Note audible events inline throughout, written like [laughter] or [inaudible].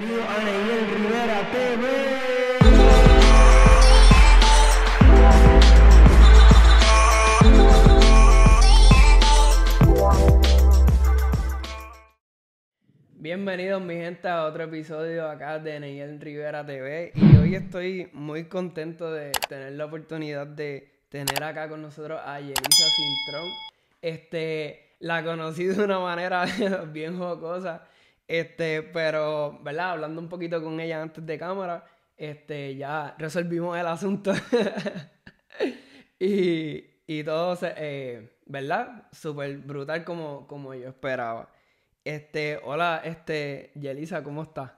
A Neyel Rivera TV. Bienvenidos mi gente a otro episodio acá de Neyel Rivera TV y hoy estoy muy contento de tener la oportunidad de tener acá con nosotros a Yelisa Cintrón. Este, la conocí de una manera [laughs] bien jocosa este, pero, ¿verdad? Hablando un poquito con ella antes de cámara, este, ya resolvimos el asunto. [laughs] y, y todo, se, eh, ¿verdad? Súper brutal como, como yo esperaba. Este, hola, este, Yelisa, ¿cómo estás?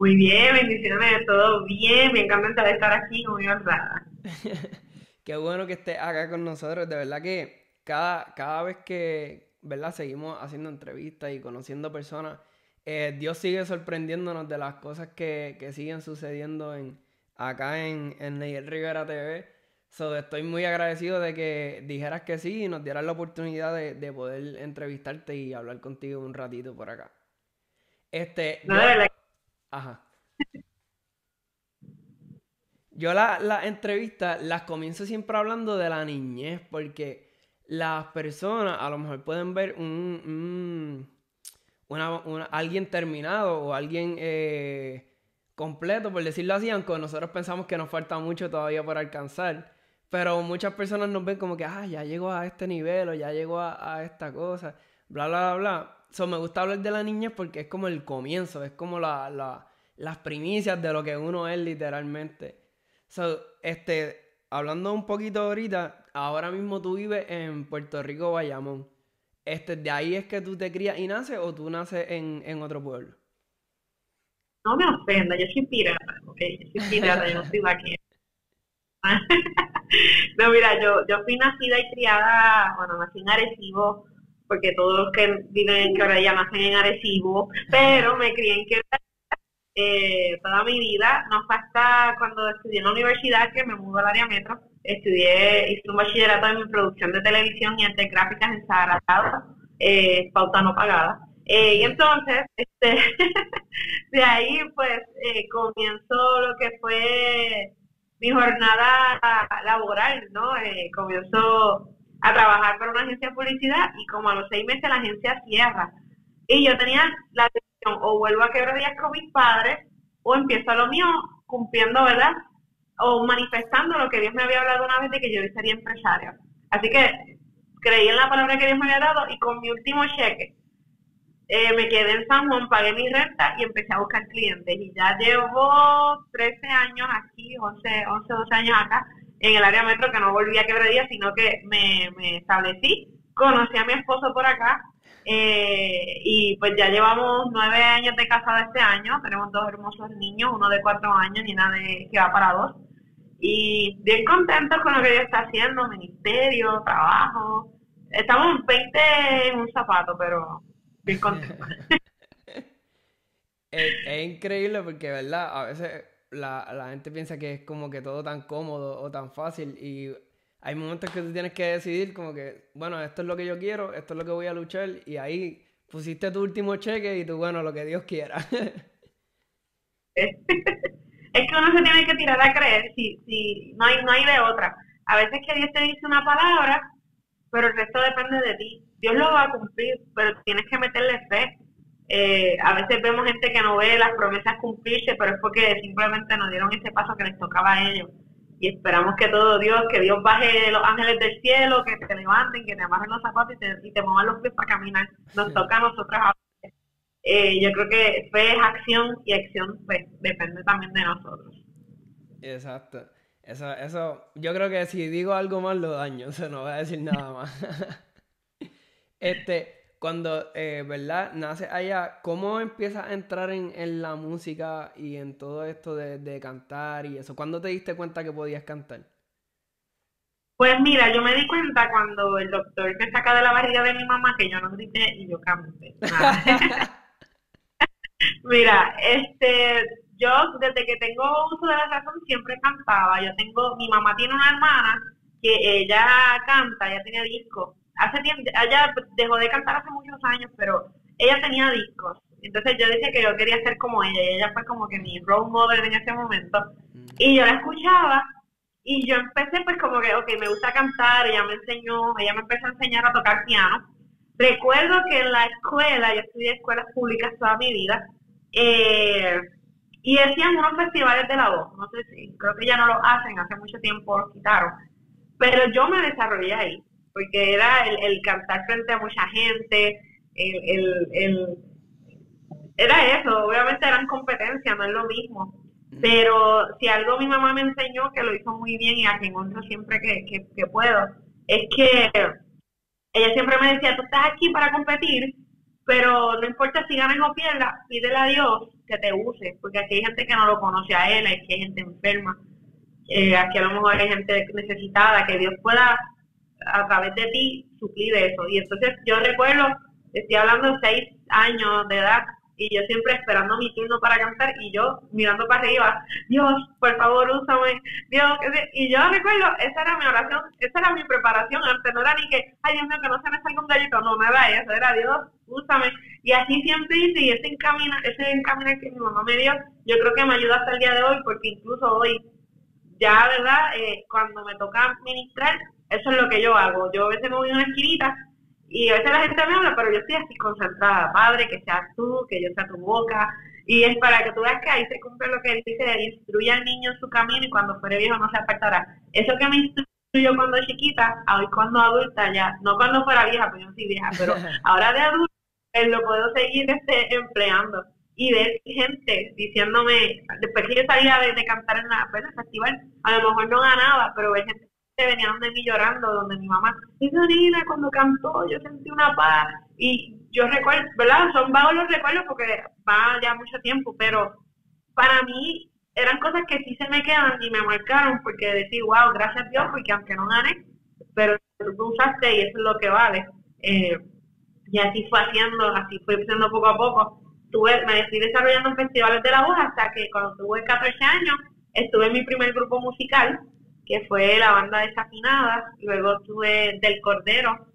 Muy bien, bendiciones, todo bien, me encanta estar aquí, muy honrada. [laughs] Qué bueno que estés acá con nosotros, de verdad que cada, cada vez que, ¿verdad? Seguimos haciendo entrevistas y conociendo personas. Eh, Dios sigue sorprendiéndonos de las cosas que, siguen sucediendo en, acá en, en Neyel Rivera TV. So, estoy muy agradecido de que dijeras que sí y nos dieras la oportunidad de, poder entrevistarte y hablar contigo un ratito por acá. Este. yo, Ajá. Yo las la entrevistas las comienzo siempre hablando de la niñez, porque las personas a lo mejor pueden ver un, una, alguien terminado o alguien eh, completo, por decirlo así, aunque nosotros pensamos que nos falta mucho todavía por alcanzar. Pero muchas personas nos ven como que, ah, ya llegó a este nivel o ya llegó a, esta cosa, bla, bla, bla, bla. So, me gusta hablar de la niñez porque es como el comienzo, es como la, las primicias de lo que uno es literalmente. So, este, hablando un poquito ahorita, ahora mismo tú vives en Puerto Rico, Bayamón. Este, ¿De ahí es que tú te crías y naces o tú naces en, otro pueblo? No me ofenda, yo soy pirata, ¿ok? Yo soy [laughs] pirata, yo no soy vaquera. [laughs] no, mira, yo, yo fui nacida y criada, bueno, nací en Arecibo, porque todos los que viven en Quebradilla nacen en Arecibo, pero me crié en Quebradilla eh, toda mi vida, no fue hasta cuando estudié en la universidad que me mudó al área metro. Estudié, hice un bachillerato en producción de televisión y arte gráficas en Sagrado, eh, pauta no pagada. Eh, y entonces, [laughs] este, de ahí pues eh, comienzo lo que fue mi jornada laboral, ¿no? Eh, comienzo a trabajar para una agencia de publicidad y como a los seis meses la agencia cierra. Y yo tenía la o vuelvo a quebrar días con mis padres o empiezo a lo mío cumpliendo, ¿verdad? O manifestando lo que Dios me había hablado una vez de que yo sería empresario. Así que creí en la palabra que Dios me había dado y con mi último cheque eh, me quedé en San Juan, pagué mi renta y empecé a buscar clientes. Y ya llevo 13 años aquí, 11, 11 12 años acá, en el área metro, que no volví a quebradía, sino que me, me establecí. Conocí a mi esposo por acá eh, y pues ya llevamos nueve años de casada este año, tenemos dos hermosos niños, uno de cuatro años y una de que va para dos. Y bien contentos con lo que Dios está haciendo, ministerio, trabajo. Estamos en 20 en un zapato, pero bien contentos. [laughs] es, increíble porque, ¿verdad? A veces la, la gente piensa que es como que todo tan cómodo o tan fácil y hay momentos que tú tienes que decidir como que, bueno, esto es lo que yo quiero, esto es lo que voy a luchar y ahí pusiste tu último cheque y tú, bueno, lo que Dios quiera. [laughs] es que uno se tiene que tirar a creer, si, si no, hay, no hay de otra. A veces que Dios te dice una palabra, pero el resto depende de ti. Dios lo va a cumplir, pero tienes que meterle fe. Eh, a veces vemos gente que no ve las promesas cumplirse, pero es porque simplemente nos dieron ese paso que les tocaba a ellos y esperamos que todo Dios, que Dios baje los ángeles del cielo, que te levanten, que te amarren los zapatos y te, y te muevan los pies para caminar. Nos toca a nosotros eh, yo creo que fe es acción y acción pues, depende también de nosotros. Exacto. Eso, eso, yo creo que si digo algo más lo daño, [laughs] o sea, no voy a decir nada más. [laughs] este, cuando, eh, ¿verdad? Nace allá, ¿cómo empiezas a entrar en, la música y en todo esto de, cantar y eso? ¿Cuándo te diste cuenta que podías cantar? Pues mira, yo me di cuenta cuando el doctor me saca de la barriga de mi mamá que yo no grité y yo canté. [laughs] mira, este, yo desde que tengo uso de la razón siempre cantaba. Yo tengo, mi mamá tiene una hermana que ella canta, ella tiene disco hace tiempo, ella dejó de cantar hace muchos años, pero ella tenía discos. Entonces yo decía que yo quería ser como ella y ella fue como que mi role model en ese momento. Y yo la escuchaba y yo empecé pues como que, ok, me gusta cantar, ella me enseñó, ella me empezó a enseñar a tocar piano. Recuerdo que en la escuela, yo estudié escuelas públicas toda mi vida, eh, y hacían unos festivales de la voz, no sé si, creo que ya no lo hacen, hace mucho tiempo lo quitaron, pero yo me desarrollé ahí, porque era el, cantar frente a mucha gente, el, el, era eso, obviamente eran competencias, no es lo mismo, pero si algo mi mamá me enseñó, que lo hizo muy bien y a quien honro siempre que, que, puedo, es que ella siempre me decía, tú estás aquí para competir, pero no importa si ganas o pierdas, pídele a Dios que te use, porque aquí hay gente que no lo conoce a él, aquí hay gente enferma, eh, aquí a lo mejor hay gente necesitada, que Dios pueda a través de ti suplir eso. Y entonces yo recuerdo, estoy hablando de seis años de edad, y yo siempre esperando mi turno para cantar y yo mirando para arriba, Dios, por favor, úsame, Dios, y yo recuerdo, esa era mi oración, esa era mi preparación antes, no era ni que, ay Dios mío, que no se me salga un gallito, no, nada eso, era Dios, úsame, y así siempre hice, y ese encamina, ese encaminar que mi mamá me dio, yo creo que me ayuda hasta el día de hoy, porque incluso hoy, ya, ¿verdad? Eh, cuando me toca ministrar, eso es lo que yo hago, yo a veces me voy a una esquinita, y a veces la gente me habla, pero yo estoy así concentrada, Padre, que seas tú, que yo sea tu boca. Y es para que tú veas que ahí se cumple lo que él dice, instruye al niño en su camino y cuando fuere viejo no se apartará. Eso que me instruyó cuando chiquita, hoy cuando adulta ya, no cuando fuera vieja, porque yo no soy vieja, pero [laughs] ahora de adulta, él lo puedo seguir este, empleando. Y ver gente diciéndome, después que yo salía de, cantar en la, pues, el festival, a lo mejor no ganaba, pero ver gente venían de mí llorando, donde mi mamá, niña cuando cantó, yo sentí una paz. Y yo recuerdo, ¿verdad? Son vagos los recuerdos porque va ya mucho tiempo, pero para mí eran cosas que sí se me quedan y me marcaron porque decir, wow, gracias a Dios, porque aunque no gane, pero tú usaste y eso es lo que vale. Eh, y así fue haciendo, así fue haciendo poco a poco. Tuve, me estoy desarrollando en festivales de la voz hasta que cuando tuve 14 años estuve en mi primer grupo musical que fue la banda Desafinadas, luego tuve Del Cordero,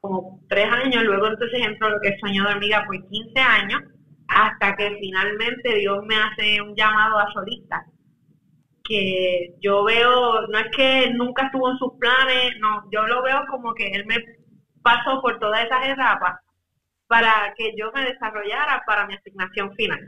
como, tres años, luego entonces entró lo que es Sueño de Hormiga por 15 años, hasta que finalmente Dios me hace un llamado a solista, que yo veo, no es que nunca estuvo en sus planes, no, yo lo veo como que Él me pasó por todas esas etapas para que yo me desarrollara para mi asignación final.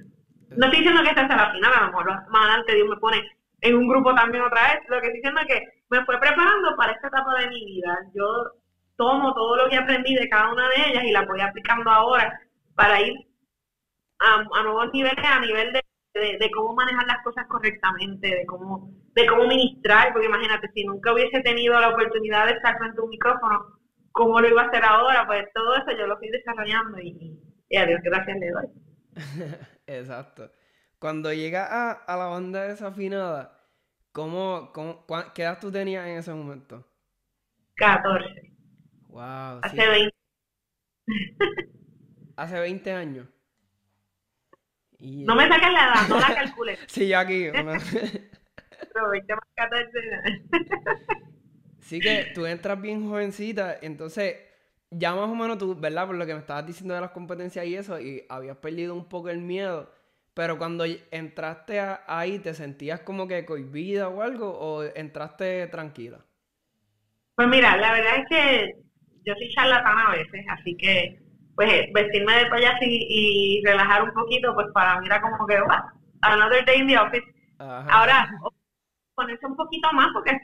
No estoy diciendo que esta sea la final, a lo mejor más adelante Dios me pone en un grupo también otra vez. Lo que estoy diciendo es que me fue preparando para esta etapa de mi vida. Yo tomo todo lo que aprendí de cada una de ellas y la voy aplicando ahora para ir a, nuevos niveles, a nivel de, de, cómo manejar las cosas correctamente, de cómo, de cómo ministrar, porque imagínate, si nunca hubiese tenido la oportunidad de estar frente a un micrófono, ¿cómo lo iba a hacer ahora? Pues todo eso yo lo estoy desarrollando y, y a Dios gracias le doy. [laughs] Exacto. Cuando llega a, a la banda desafinada, ¿cómo, cómo ¿qué edad tú tenías en ese momento? 14. Wow. Hace 20. [laughs] Hace 20 años. No me saques la edad, no la calcules. [laughs] sí, yo aquí. Pero [laughs] 20 más 14. sí que tú entras bien jovencita, entonces ya más o menos tú, ¿verdad? Por lo que me estabas diciendo de las competencias y eso, y habías perdido un poco el miedo. Pero cuando entraste ahí, ¿te sentías como que cohibida o algo? ¿O entraste tranquila? Pues mira, la verdad es que yo soy charlatana a veces, así que pues vestirme de payaso y, relajar un poquito, pues para mí era como que, what, another day in the office. Ahora, ponerse un poquito más porque,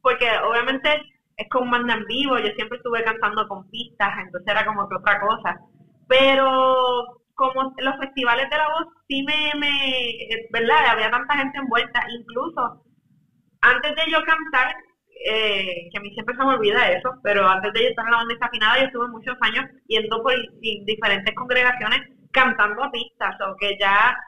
porque obviamente es como manda en vivo, yo siempre estuve cantando con pistas, entonces era como que otra cosa. Pero como los festivales de la voz sí me, me, ¿verdad? Había tanta gente envuelta, incluso antes de yo cantar, eh, que a mí siempre se me olvida eso, pero antes de yo estar en la banda desafinada, yo estuve muchos años yendo por diferentes congregaciones cantando a pistas, o que ya,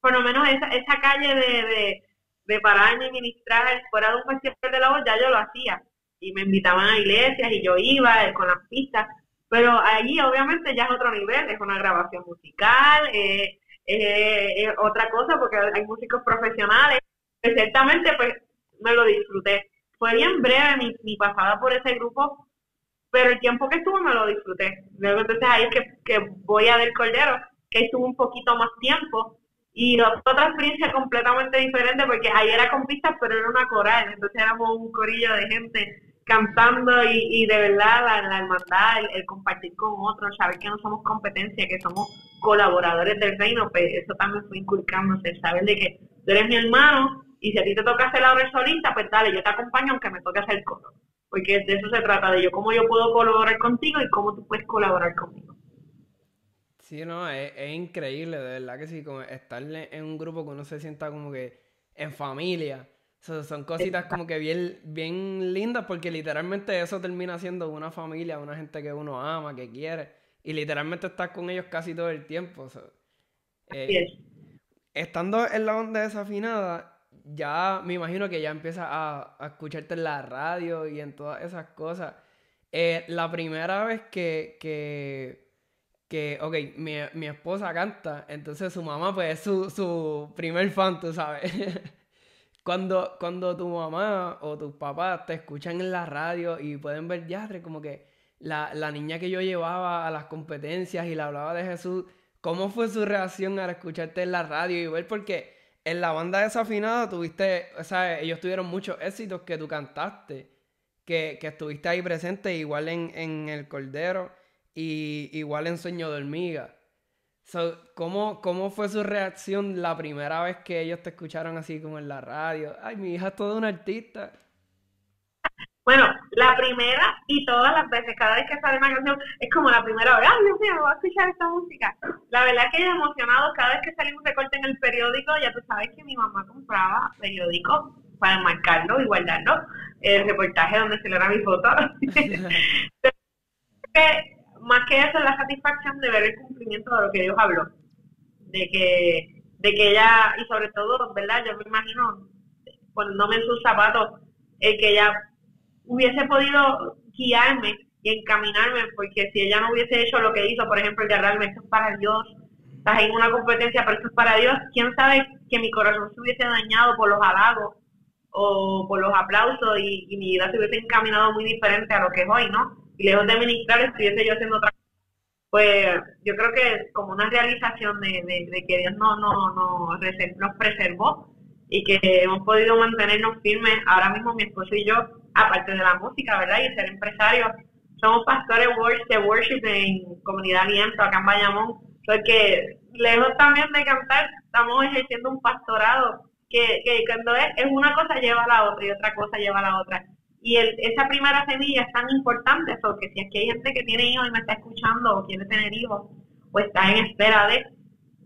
por lo menos esa, esa calle de, de, de pararme y ministrar fuera de un festival de la voz, ya yo lo hacía. Y me invitaban a iglesias y yo iba eh, con las pistas pero allí obviamente ya es otro nivel, es una grabación musical, eh, es otra cosa porque hay músicos profesionales. Ciertamente pues me lo disfruté. Fue bien breve mi, mi pasada por ese grupo, pero el tiempo que estuve me lo disfruté. Luego entonces ahí es que, que voy a Del Cordero que estuvo un poquito más tiempo. Y otra experiencia completamente diferente porque ahí era con pistas, pero era una coral, entonces éramos un corillo de gente cantando y, y de verdad la, la hermandad, el, compartir con otros, saber que no somos competencia, que somos colaboradores del reino, pues eso también fue inculcándose, saber de que tú eres mi hermano y si a ti te toca hacer la obra solista, pues dale, yo te acompaño aunque me toque hacer coro. Porque de eso se trata, de yo cómo yo puedo colaborar contigo y cómo tú puedes colaborar conmigo. Sí, no, es, increíble, de verdad que sí, como estar en un grupo que uno se sienta como que en familia. Son cositas como que bien, bien lindas porque literalmente eso termina siendo una familia, una gente que uno ama, que quiere. Y literalmente estás con ellos casi todo el tiempo. Eh, estando en la onda desafinada, ya me imagino que ya empiezas a, escucharte en la radio y en todas esas cosas. Eh, la primera vez que, que, que ok, mi, mi, esposa canta, entonces su mamá pues es su, su primer fan, tú sabes. [laughs] cuando, cuando tu mamá o tus papás te escuchan en la radio y pueden ver ya como que la, la niña que yo llevaba a las competencias y le hablaba de Jesús, ¿cómo fue su reacción al escucharte en la radio y ver por qué? en la banda desafinada tuviste, o sea, ellos tuvieron muchos éxitos que tú cantaste, que, estuviste ahí presente, igual en, El Cordero y igual en Sueño de Hormiga. ¿Cómo, ¿Cómo fue su reacción la primera vez que ellos te escucharon así como en la radio? Ay, mi hija es toda una artista. Bueno, la primera y todas las veces, cada vez que sale una canción, es como la primera vez, ay Dios mío, voy a escuchar esta música. La verdad es que yo emocionado, cada vez que sale un recorte en el periódico, ya tú sabes que mi mamá compraba periódico para marcarlo y guardarlo, el reportaje donde se le era mi foto. [laughs] más que eso es la satisfacción de ver el cumplimiento de lo que Dios habló. De que, de que ella, y sobre todo, ¿verdad? Yo me imagino, poniéndome en sus zapatos, el que ella hubiese podido guiarme y encaminarme, porque si ella no hubiese hecho lo que hizo, por ejemplo, el de hablarme, esto es para Dios, estás en una competencia, pero esto es para Dios, quién sabe que mi corazón se hubiese dañado por los halagos o por los aplausos y, mi vida se hubiese encaminado muy diferente a lo que es hoy, ¿no? Lejos de ministrar, estuviese yo haciendo otra cosa. Pues yo creo que como una realización de, que Dios no, no, no, nos preservó y que hemos podido mantenernos firmes. Ahora mismo mi esposo y yo aparte de la música, ¿verdad? Y ser empresario. Somos pastores de worship en Comunidad Aliento, acá en Bayamón, porque lejos también de cantar, estamos ejerciendo un pastorado que, que cuando es, es una cosa lleva a la otra y otra cosa lleva a la otra. Y esa primera semilla es tan importante, porque si que hay gente que tiene hijos y me está escuchando o quiere tener hijos o está en espera de,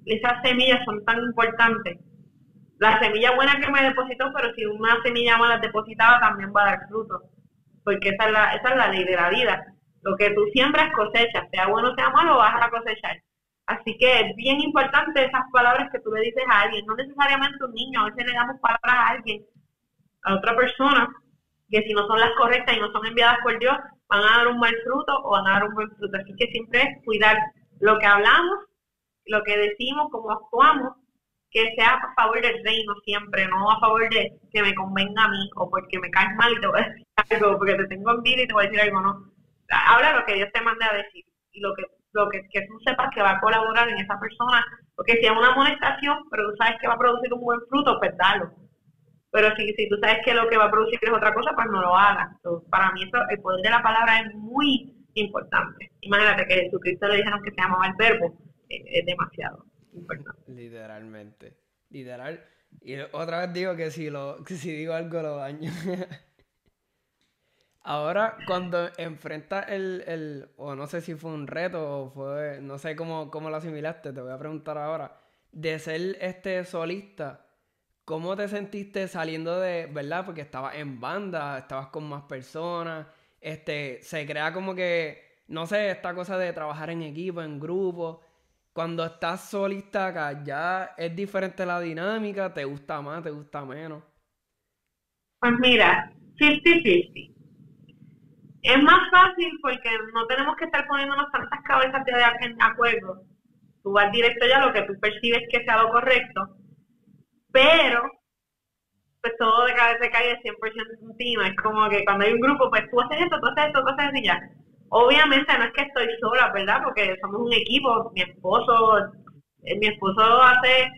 esas semillas son tan importantes la semilla buena que me depositó, pero si una semilla mala depositada también va a dar fruto, porque esa es la, esa es la ley de la vida. Lo que tú siembras cosechas, sea bueno o sea malo, vas a cosechar. Así que es bien importante esas palabras que tú le dices a alguien, no necesariamente un niño, a veces le damos palabras a alguien, a otra persona, que si no son las correctas y no son enviadas por Dios, van a dar un mal fruto o van a dar un buen fruto. Así que siempre es cuidar lo que hablamos, lo que decimos, cómo actuamos, que sea a favor del reino siempre, no a favor de que me convenga a mí o porque me caes mal y te voy a decir [laughs] algo, porque te tengo envidia y te voy a decir algo, no. Habla lo que Dios te mande a decir y lo que lo que, que tú sepas que va a colaborar en esa persona, porque si es una amonestación, pero tú sabes que va a producir un buen fruto, pues dalo. Pero si, si tú sabes que lo que va a producir es otra cosa, pues no lo hagas. para mí eso, el poder de la palabra es muy importante. Imagínate que Jesucristo le dijeron que se llamaba el verbo, eh, es demasiado. Literalmente. Literal. Y otra vez digo que si, lo, [laughs] si digo algo lo daño. [laughs] Ahora, cuando enfrentas el, el, o no sé si fue un reto o fue, no sé cómo, cómo lo asimilaste, te voy a preguntar ahora, de ser este solista, ¿cómo te sentiste saliendo de, verdad? Porque estabas en banda, estabas con más personas, este, se crea como que, no sé, esta cosa de trabajar en equipo, en grupo, cuando estás solista acá, ya es diferente la dinámica, te gusta más, te gusta menos. Pues mira, 50-50. Es más fácil porque no tenemos que estar poniéndonos tantas cabezas de acuerdo. Tú vas directo ya a lo que tú percibes que sea lo correcto, pero pues todo de cabeza cae 100% encima. Es como que cuando hay un grupo, pues tú haces esto, tú haces esto, tú haces esto y ya. Obviamente no es que estoy sola, ¿verdad? Porque somos un equipo, mi esposo, Eh, mi esposo hace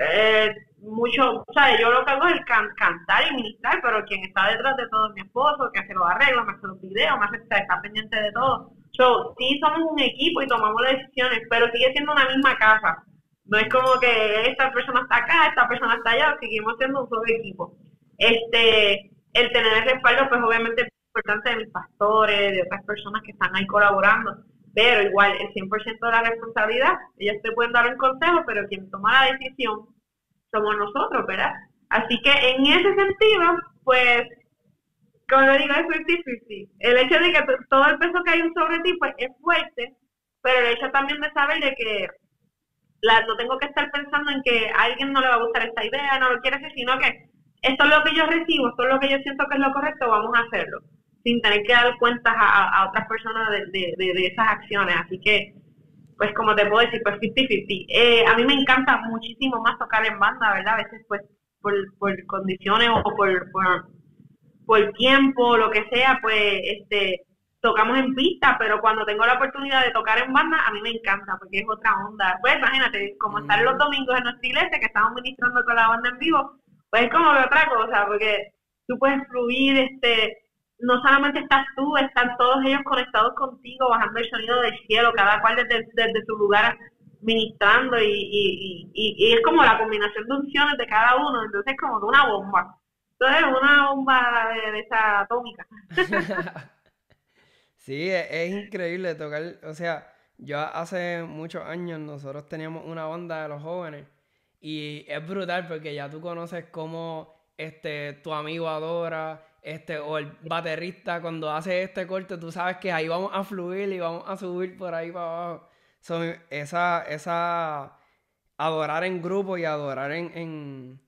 eh, mucho, o sea, yo lo que hago es cantar y ministrar, pero quien está detrás de todo es mi esposo, que hace los arreglos, me hace los videos, me hace, está pendiente de todo. So, sí somos un equipo y tomamos las decisiones, pero sigue siendo una misma casa. No es como que esta persona está acá, esta persona está allá, seguimos siendo un solo equipo. Este, el tener el respaldo, pues obviamente es importante de mis pastores, de otras personas que están ahí colaborando, pero igual el 100% de la responsabilidad, ellos te pueden dar un consejo, pero quien toma la decisión somos nosotros, ¿verdad? Así que en ese sentido, pues, como lo digo, es difícil. El hecho de que todo el peso que hay sobre ti, pues, es fuerte, pero el hecho también de saber de que la, no tengo que estar pensando en que a alguien no le va a gustar esta idea, no lo quiere hacer, sino que esto es lo que yo recibo, esto es lo que yo siento que es lo correcto, vamos a hacerlo, sin tener que dar cuentas a, otras personas de, de, esas acciones. Así que, pues como te puedo decir, pues 50-50. Eh, a mí me encanta muchísimo más tocar en banda, ¿verdad? A veces pues por, por condiciones o por, por, por tiempo, lo que sea, pues este tocamos en pista, pero cuando tengo la oportunidad de tocar en banda, a mí me encanta, porque es otra onda. Pues imagínate, como estar los mm. domingos en nuestra iglesia, que estamos ministrando con la banda en vivo, pues es como otra cosa, porque tú puedes fluir, este, no solamente estás tú, están todos ellos conectados contigo, bajando el sonido del cielo, cada cual desde, desde su lugar ministrando y, y, y, es como la combinación de unciones de cada uno, entonces es como una bomba. Entonces es una bomba de, esa atómica. [laughs] sí, es, increíble tocar, o sea, yo hace muchos años nosotros teníamos una banda de los jóvenes y es brutal porque ya tú conoces cómo este, tu amigo adora, este, o el baterista cuando hace este corte, tú sabes que ahí vamos a fluir y vamos a subir por ahí para abajo. esa, esa adorar en grupo y adorar en, en,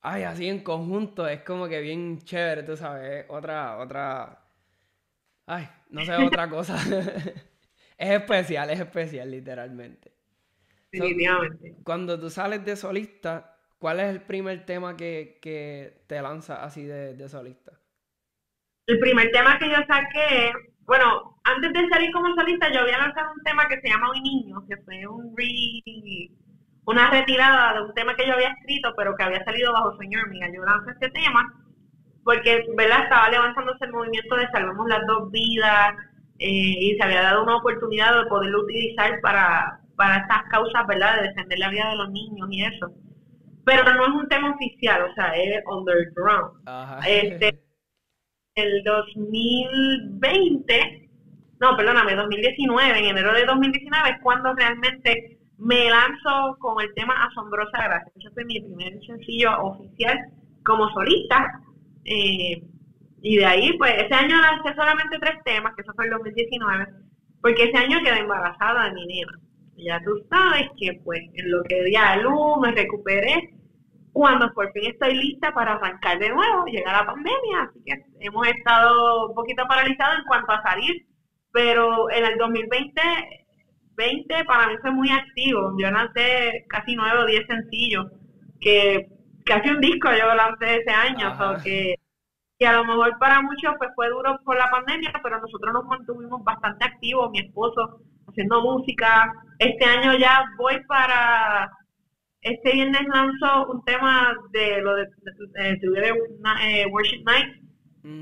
ay, así en conjunto, es como que bien chévere, tú sabes, otra, otra, ay, no sé, otra cosa. [laughs] es especial, es especial, literalmente. Definitivamente. cuando tú sales de solista, ¿cuál es el primer tema que, que te lanza así de, de, solista? El primer tema que yo saqué, bueno, antes de salir como solista, yo había lanzado un tema que se llama Un Niño, que fue un una retirada de un tema que yo había escrito, pero que había salido bajo Señor Hormiga. Yo lancé este tema porque, ¿verdad? Estaba levantándose el movimiento de Salvemos las dos vidas eh, y se había dado una oportunidad de poderlo utilizar para, para estas causas, ¿verdad? De defender la vida de los niños y eso. Pero no es un tema oficial, o sea, es underground. Este, el 2020, no, perdóname, 2019, en enero de 2019 es cuando realmente me lanzo con el tema Asombrosa Gracia. Ese fue mi primer sencillo oficial como solista. Y de ahí, pues, ese año lancé solamente tres temas, que eso fue el 2019, porque ese año quedé embarazada de mi nena ya tú sabes que pues en lo que di a luz me recuperé cuando por fin estoy lista para arrancar de nuevo, llega la pandemia, así que hemos estado un poquito paralizados en cuanto a salir, pero en el 2020 20 para mí fue muy activo, yo lancé casi nueve o diez sencillos, que casi un disco yo lancé ese año, que, que a lo mejor para muchos pues fue duro por la pandemia, pero nosotros nos mantuvimos bastante activos, mi esposo haciendo música. Este año ya voy para, este viernes lanzo un tema de lo de, de, eh, Worship Night,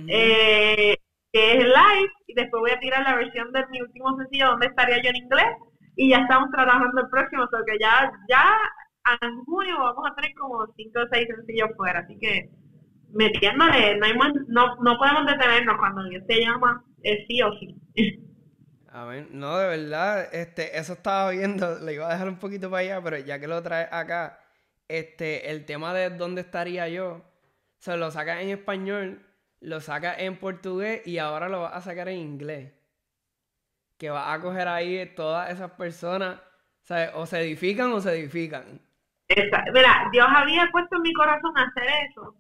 eh, que es live, y después voy a tirar la versión de mi último sencillo, donde estaría yo en inglés, y ya estamos trabajando el próximo, porque ya, ya en junio vamos a tener como cinco o seis sencillos fuera, así que metiéndole, no, hay no, no podemos detenernos cuando Dios se llama, es sí o sí. No, de verdad, este, eso estaba viendo, [laughs] le iba a dejar un poquito para allá, pero ya que lo trae acá, este, el tema de dónde estaría yo, se lo saca en español, lo saca en portugués y ahora lo va a sacar en inglés. Que va a coger ahí todas esas personas, ¿sabes? O se edifican o se edifican. Mira, Dios había puesto en mi corazón hacer eso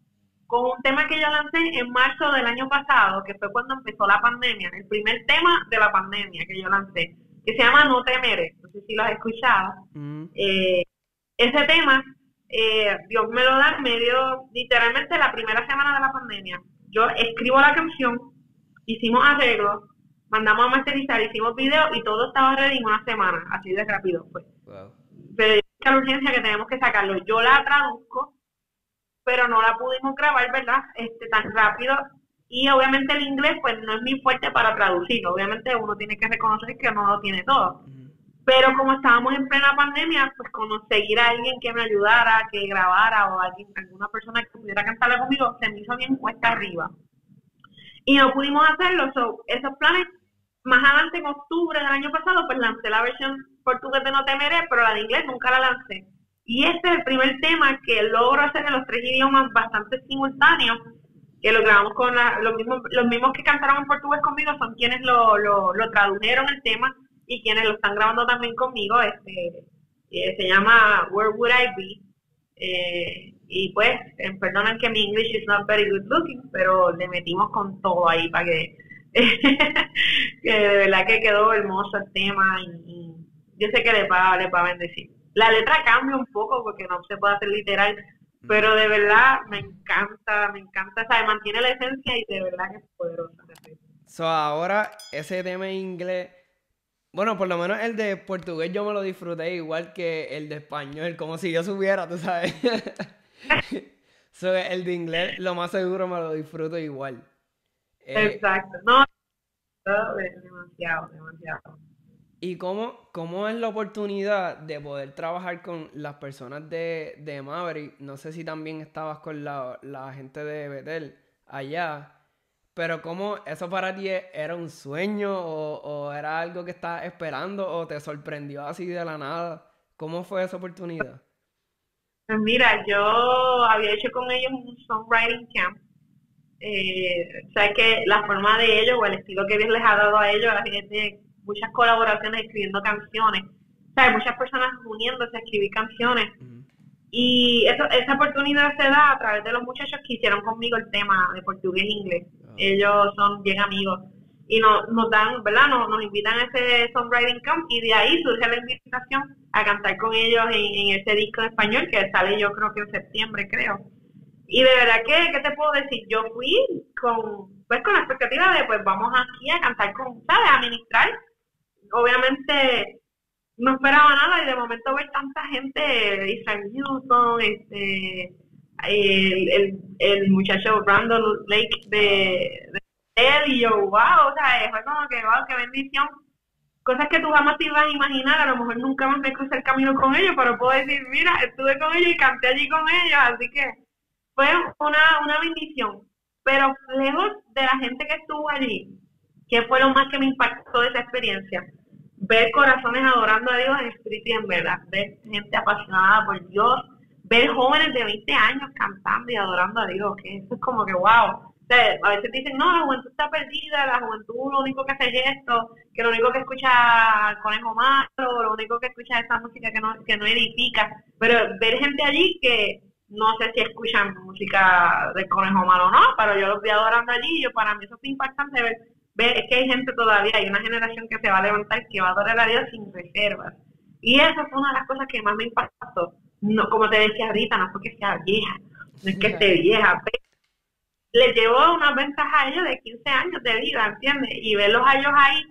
con un tema que yo lancé en marzo del año pasado, que fue cuando empezó la pandemia, el primer tema de la pandemia que yo lancé, que se llama No temeré, no sé si lo has escuchado. Mm. Eh, ese tema, eh, Dios me lo da medio, literalmente la primera semana de la pandemia. Yo escribo la canción, hicimos arreglos, mandamos a masterizar, hicimos videos y todo estaba ready en una semana, así de rápido fue. La urgencia que tenemos que sacarlo. Yo la traduzco, pero no la pudimos grabar, ¿verdad? Este, tan rápido. Y obviamente el inglés, pues no es muy fuerte para traducirlo. Obviamente uno tiene que reconocer que no lo tiene todo. Pero como estábamos en plena pandemia, pues conseguir a alguien que me ayudara, que grabara o alguien, alguna persona que pudiera cantarla conmigo, se me hizo bien cuesta arriba. Y no pudimos hacerlo. esos planes, más adelante en octubre del año pasado, pues lancé la versión portugués de No Temeré, pero la de inglés nunca la lancé. Y este es el primer tema que logro hacer en los tres idiomas bastante simultáneos, que lo grabamos con los, mismos, los mismos que cantaron en portugués conmigo, son quienes lo, lo, lo tradujeron el tema y quienes lo están grabando también conmigo. Este, eh, se llama Where Would I Be? Eh, y pues, eh, que mi English is not very good looking, pero le metimos con todo ahí para que, [laughs] que de verdad que quedó hermoso el tema y, yo sé que le va, le va a bendecir. La letra cambia un poco porque no se puede hacer literal, pero de verdad me encanta, me encanta, o sea, mantiene la esencia y de verdad que es poderosa. So, ahora ese tema en inglés, bueno, por lo menos el de portugués yo me lo disfruté igual que el de español, como si yo supiera, tú sabes. [laughs] so, el de inglés, lo más seguro me lo disfruto igual. Eh, Exacto, no, demasiado, demasiado. ¿Y cómo, cómo es la oportunidad de poder trabajar con las personas de, de Maverick? No sé si también estabas con la, gente de Betel allá, pero ¿cómo eso para ti era un sueño o, o era algo que estabas esperando o te sorprendió así de la nada? ¿Cómo fue esa oportunidad? Pues mira, yo había hecho con ellos un songwriting camp. Eh, o sea que la forma de ellos o el estilo que Dios les ha dado a ellos, a la gente muchas colaboraciones escribiendo canciones. O sea, muchas personas uniéndose a escribir canciones. Y eso, esa oportunidad se da a través de los muchachos que hicieron conmigo el tema de portugués e inglés. Ah. Ellos son bien amigos. Y nos, nos dan, ¿verdad? Nos, nos invitan a ese songwriting camp y de ahí surge la invitación a cantar con ellos en, en ese disco en español que sale yo creo que en septiembre, creo. Y de verdad que, ¿qué te puedo decir? Yo fui con, pues con la expectativa de, pues vamos aquí a cantar con, ¿sabes? A ministrar obviamente no esperaba nada y de momento ver tanta gente, Israel Newton, este, el, el, muchacho Brandon Lake de, él y yo, wow, o sea, fue como que, wow, qué bendición. Cosas que tú jamás te ibas a imaginar, a lo mejor nunca más me crucé el camino con ellos, pero puedo decir, mira, estuve con ellos y canté allí con ellos, así que fue una, una bendición. Pero lejos de la gente que estuvo allí, ¿qué fue lo más que me impactó de esa experiencia? ver corazones adorando a Dios en espíritu y en verdad, ver gente apasionada por Dios, ver jóvenes de 20 años cantando y adorando a Dios, que eso es como que wow. a veces dicen, no, la juventud está perdida, la juventud lo único que hace es esto, que lo único que escucha conejo malo, lo único que escucha es esa música que no, que no edifica. Pero ver gente allí que no sé si escuchan música del conejo malo o no, pero yo los vi adorando allí y yo, para mí eso es impactante ver ve, es que hay gente todavía, hay una generación que se va a levantar que va a adorar a Dios sin reservas. Y eso fue una de las cosas que más me impactó. No, como te decía ahorita, no es porque sea vieja, no es que esté vieja, pero le llevó una ventaja a ellos de 15 años de vida, ¿entiendes? Y verlos a ellos ahí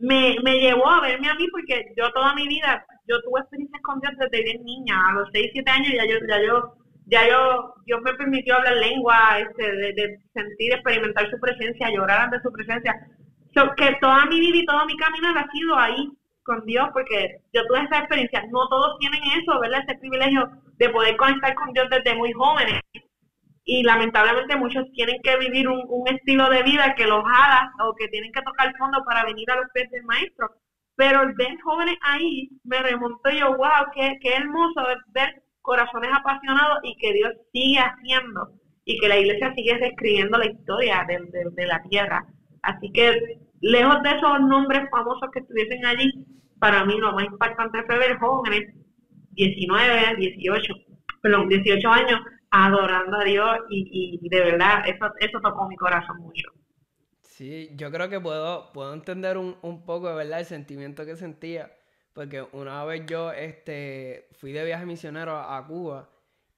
me, me llevó a verme a mí porque yo toda mi vida, yo tuve experiencias con Dios desde bien niña, a los 6, 7 años ya yo, ya yo ya yo, Dios me permitió hablar lengua, este, de, sentir, experimentar su presencia, llorar ante su presencia. que toda mi vida y todo mi camino ha sido ahí con Dios, porque yo tuve esa experiencia. No todos tienen eso, ¿verdad? Ese privilegio de poder conectar con Dios desde muy jóvenes. Y lamentablemente muchos tienen que vivir un, estilo de vida que los haga o que tienen que tocar fondo para venir a los pies del maestro. Pero ver jóvenes ahí me remontó yo, wow, qué, qué hermoso ver corazones apasionados y que Dios sigue haciendo y que la iglesia sigue describiendo la historia de, la tierra. Así que lejos de esos nombres famosos que estuviesen allí, para mí lo más impactante fue ver jóvenes, 19, 18, perdón, 18 años, adorando a Dios y, de verdad eso, eso tocó mi corazón mucho. Sí, yo creo que puedo, puedo entender un, un poco, de verdad, el sentimiento que sentía porque una vez yo este, fui de viaje misionero a, Cuba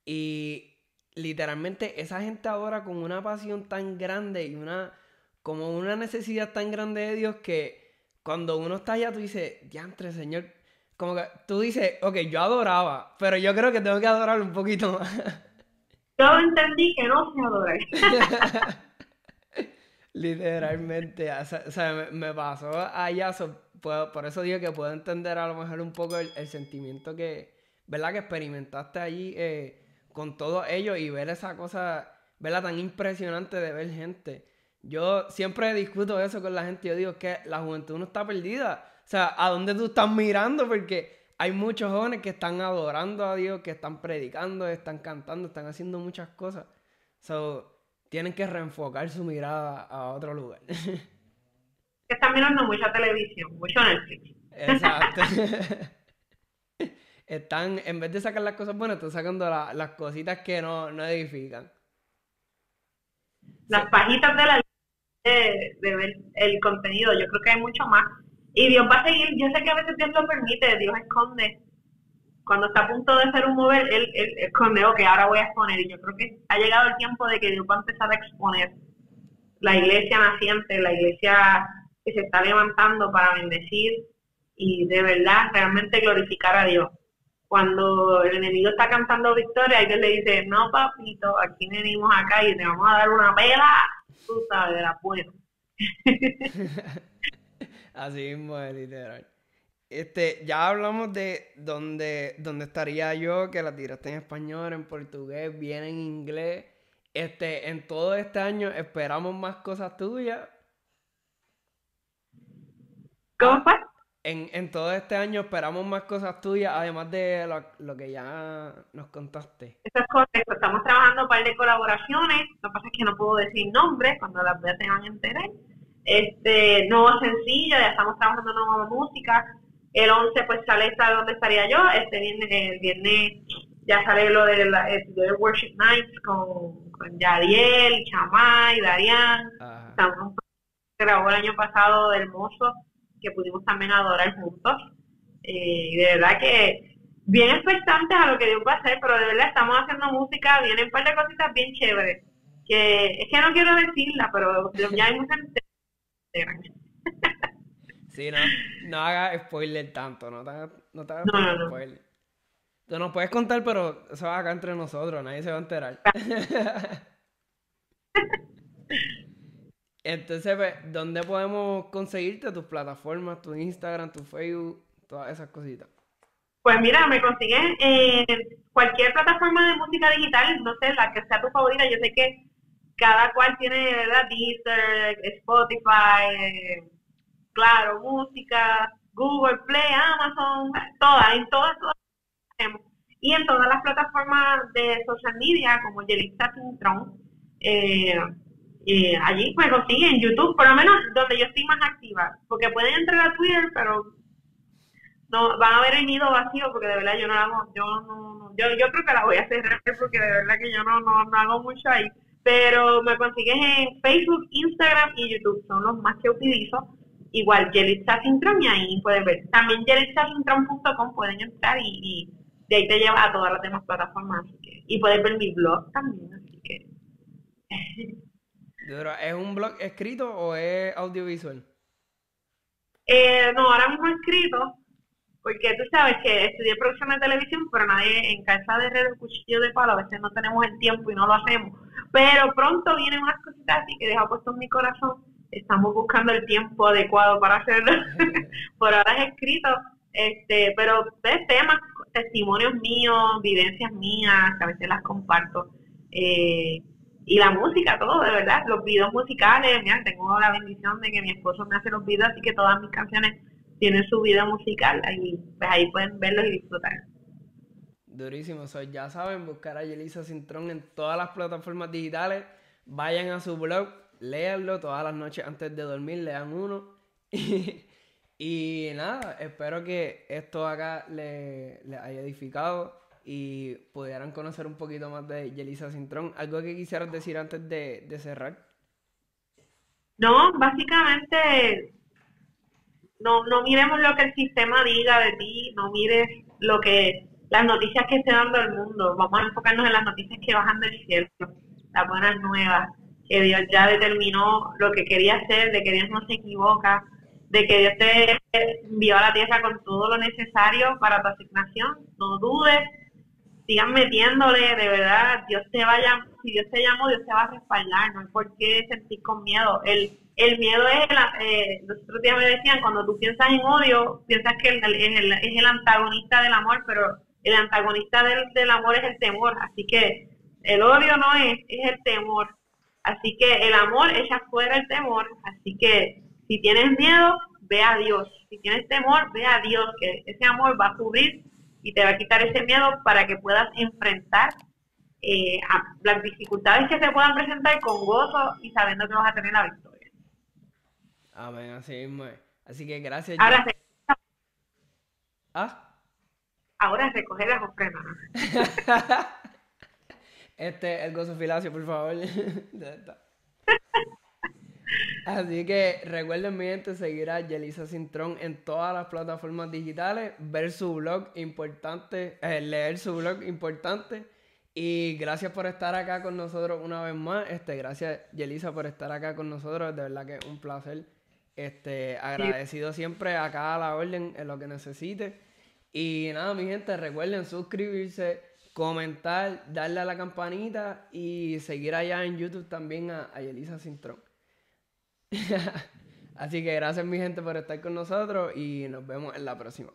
y literalmente esa gente adora con una pasión tan grande y una como una necesidad tan grande de Dios que cuando uno está allá tú dices, diantre, Señor, como que tú dices, ok, yo adoraba, pero yo creo que tengo que adorar un poquito más. Yo entendí que no se adora. [laughs] Literalmente, o sea, me, pasó allá, por eso digo que puedo entender a lo mejor un poco el, sentimiento que, ¿verdad? Que experimentaste allí eh, con todos ellos y ver esa cosa, ¿verdad? Tan impresionante de ver gente. Yo siempre discuto eso con la gente, yo digo que la juventud no está perdida. O sea, ¿a dónde tú estás mirando? Porque hay muchos jóvenes que están adorando a Dios, que están predicando, están cantando, están haciendo muchas cosas. So, tienen que reenfocar su mirada a otro lugar. [laughs] están mirando mucha televisión, mucho Netflix. Exacto. [laughs] [laughs] están, en vez de sacar las cosas buenas, están sacando las cositas que no, edifican. Las pajitas de la de, de ver el contenido, yo creo que hay mucho más. Y Dios va a seguir, yo sé que a veces Dios lo permite, Dios esconde cuando está a punto de hacer un mover, él, él esconde, ok, ahora voy a exponer. Y yo creo que ha llegado el tiempo de que Dios va a empezar a exponer la iglesia naciente, la iglesia que se está levantando para bendecir y de verdad realmente glorificar a Dios. Cuando el enemigo está cantando victoria, Dios le dice, no papito, aquí venimos acá y te vamos a dar una vela, tú sabes, de la puerta. [laughs] Así mismo es, literal. Este, ya hablamos de dónde, dónde estaría yo, que la tiraste en español, en portugués, bien en inglés. Este, en todo este año esperamos más cosas tuyas. ¿Cómo fue? En, en todo este año esperamos más cosas tuyas, además de lo, que ya nos contaste. Eso es correcto. Estamos trabajando un par de colaboraciones. Lo que pasa es que no puedo decir nombres, cuando las veas se van a enterar. Este, nuevo sencillo, ya estamos trabajando nueva música el 11 pues sale esta donde estaría yo, este viene el viernes ya sale lo de la de Worship Nights con, con Yadiel, Chamay, Darian. Estamos grabó el año pasado de hermoso que pudimos también adorar juntos. Eh, y de verdad que bien expectantes a lo que Dios va a hacer, pero de verdad estamos haciendo música, vienen un par de cositas bien chéveres. Que es que no quiero decirla, pero ya hay mucha [laughs] Sí, no, no haga spoiler tanto, no te, no te hagas spoiler. Tú nos puedes contar, pero eso va acá entre nosotros, nadie se va a enterar. [laughs] [laughs] Entonces, ¿dónde podemos conseguirte tus plataformas, tu Instagram, tu Facebook, todas esas cositas? Pues mira, me consigues en cualquier plataforma de música digital, no sé, la que sea tu favorita. Yo sé que cada cual tiene, ¿verdad? Deezer, Spotify, eh, claro, música, Google Play, Amazon, todas, en todas, todas y en todas las plataformas de social media como Yelitza Sintron, eh, eh, allí pues lo siguen en YouTube, por lo menos donde yo estoy más activa, porque pueden entrar a Twitter, pero no van a ver el nido vacío porque de verdad yo no hago, yo no, yo, yo creo que la voy a cerrar porque de verdad que yo no, no, no hago mucho ahí, pero me consigues en Facebook, Instagram y YouTube, son los más que utilizo igual Yelitza Sintron y ahí pueden ver. También yelitzasintron.com pueden entrar y, de ahí te lleva a todas las demás plataformas. y puedes ver mi blog también, así que... [laughs] ¿Es un blog escrito o es audiovisual? Eh, no, ahora mismo escrito, porque tú sabes que estudié producción de televisión, pero nadie en casa de red cuchillo de palo, a veces no tenemos el tiempo y no lo hacemos. Pero pronto vienen unas cositas así que dejo puesto en mi corazón estamos buscando el tiempo adecuado para hacerlo. [laughs] Por ahora es escrito, este, pero de temas, testimonios míos, vivencias mías, que a veces las comparto. Eh, y la música, todo, de verdad, los videos musicales, mira, tengo la bendición de que mi esposo me hace los videos, así que todas mis canciones tienen su video musical, y pues ahí pueden verlos y disfrutar. Durísimo, ya saben, buscar a Yelisa Cintrón en todas las plataformas digitales, vayan a su blog, léanlo todas las noches antes de dormir, lean uno. [laughs] y, nada, espero que esto acá les le haya edificado y pudieran conocer un poquito más de Yelisa Cintrón. ¿Algo que quisieras decir antes de, cerrar? No, básicamente no, no miremos lo que el sistema diga de ti, no mires lo que las noticias que esté dando el mundo, vamos a enfocarnos en las noticias que bajan del cielo, las buenas nuevas, que Dios ya determinó lo que quería hacer, de que Dios no se equivoca de que Dios te envió a la tierra con todo lo necesario para tu asignación. No dudes, sigan metiéndole, de verdad, Dios te vaya, si Dios te llamó, Dios te va a respaldar, no hay por qué sentir con miedo. El, el miedo es, el, eh, los otros días me decían, cuando tú piensas en odio, piensas que es el, es el antagonista del amor, pero el antagonista del, del amor es el temor, así que el odio no es, es el temor. Así que el amor echa fuera el temor, así que si tienes miedo, ve a Dios. Si tienes temor, ve a Dios, que ese amor va a cubrir y te va a quitar ese miedo para que puedas enfrentar eh, las dificultades que se puedan presentar con gozo y sabiendo que vas a tener la victoria. Amén, así mismo Así que gracias. Ahora, ¿Ah? Ahora recoger las ofrendas. [laughs] este, el gozo filacio, por favor. [laughs] Así que recuerden, mi gente, seguir a Yelisa Cintrón en todas las plataformas digitales, ver su blog importante, eh, leer su blog importante. Y gracias por estar acá con nosotros una vez más. Este, gracias, Yelisa, por estar acá con nosotros. De verdad que es un placer. Este, agradecido siempre acá a la orden en lo que necesite. Y nada, mi gente, recuerden suscribirse, comentar, darle a la campanita y seguir allá en YouTube también a, a Yelisa Cintrón. [laughs] Así que gracias mi gente por estar con nosotros y nos vemos en la próxima.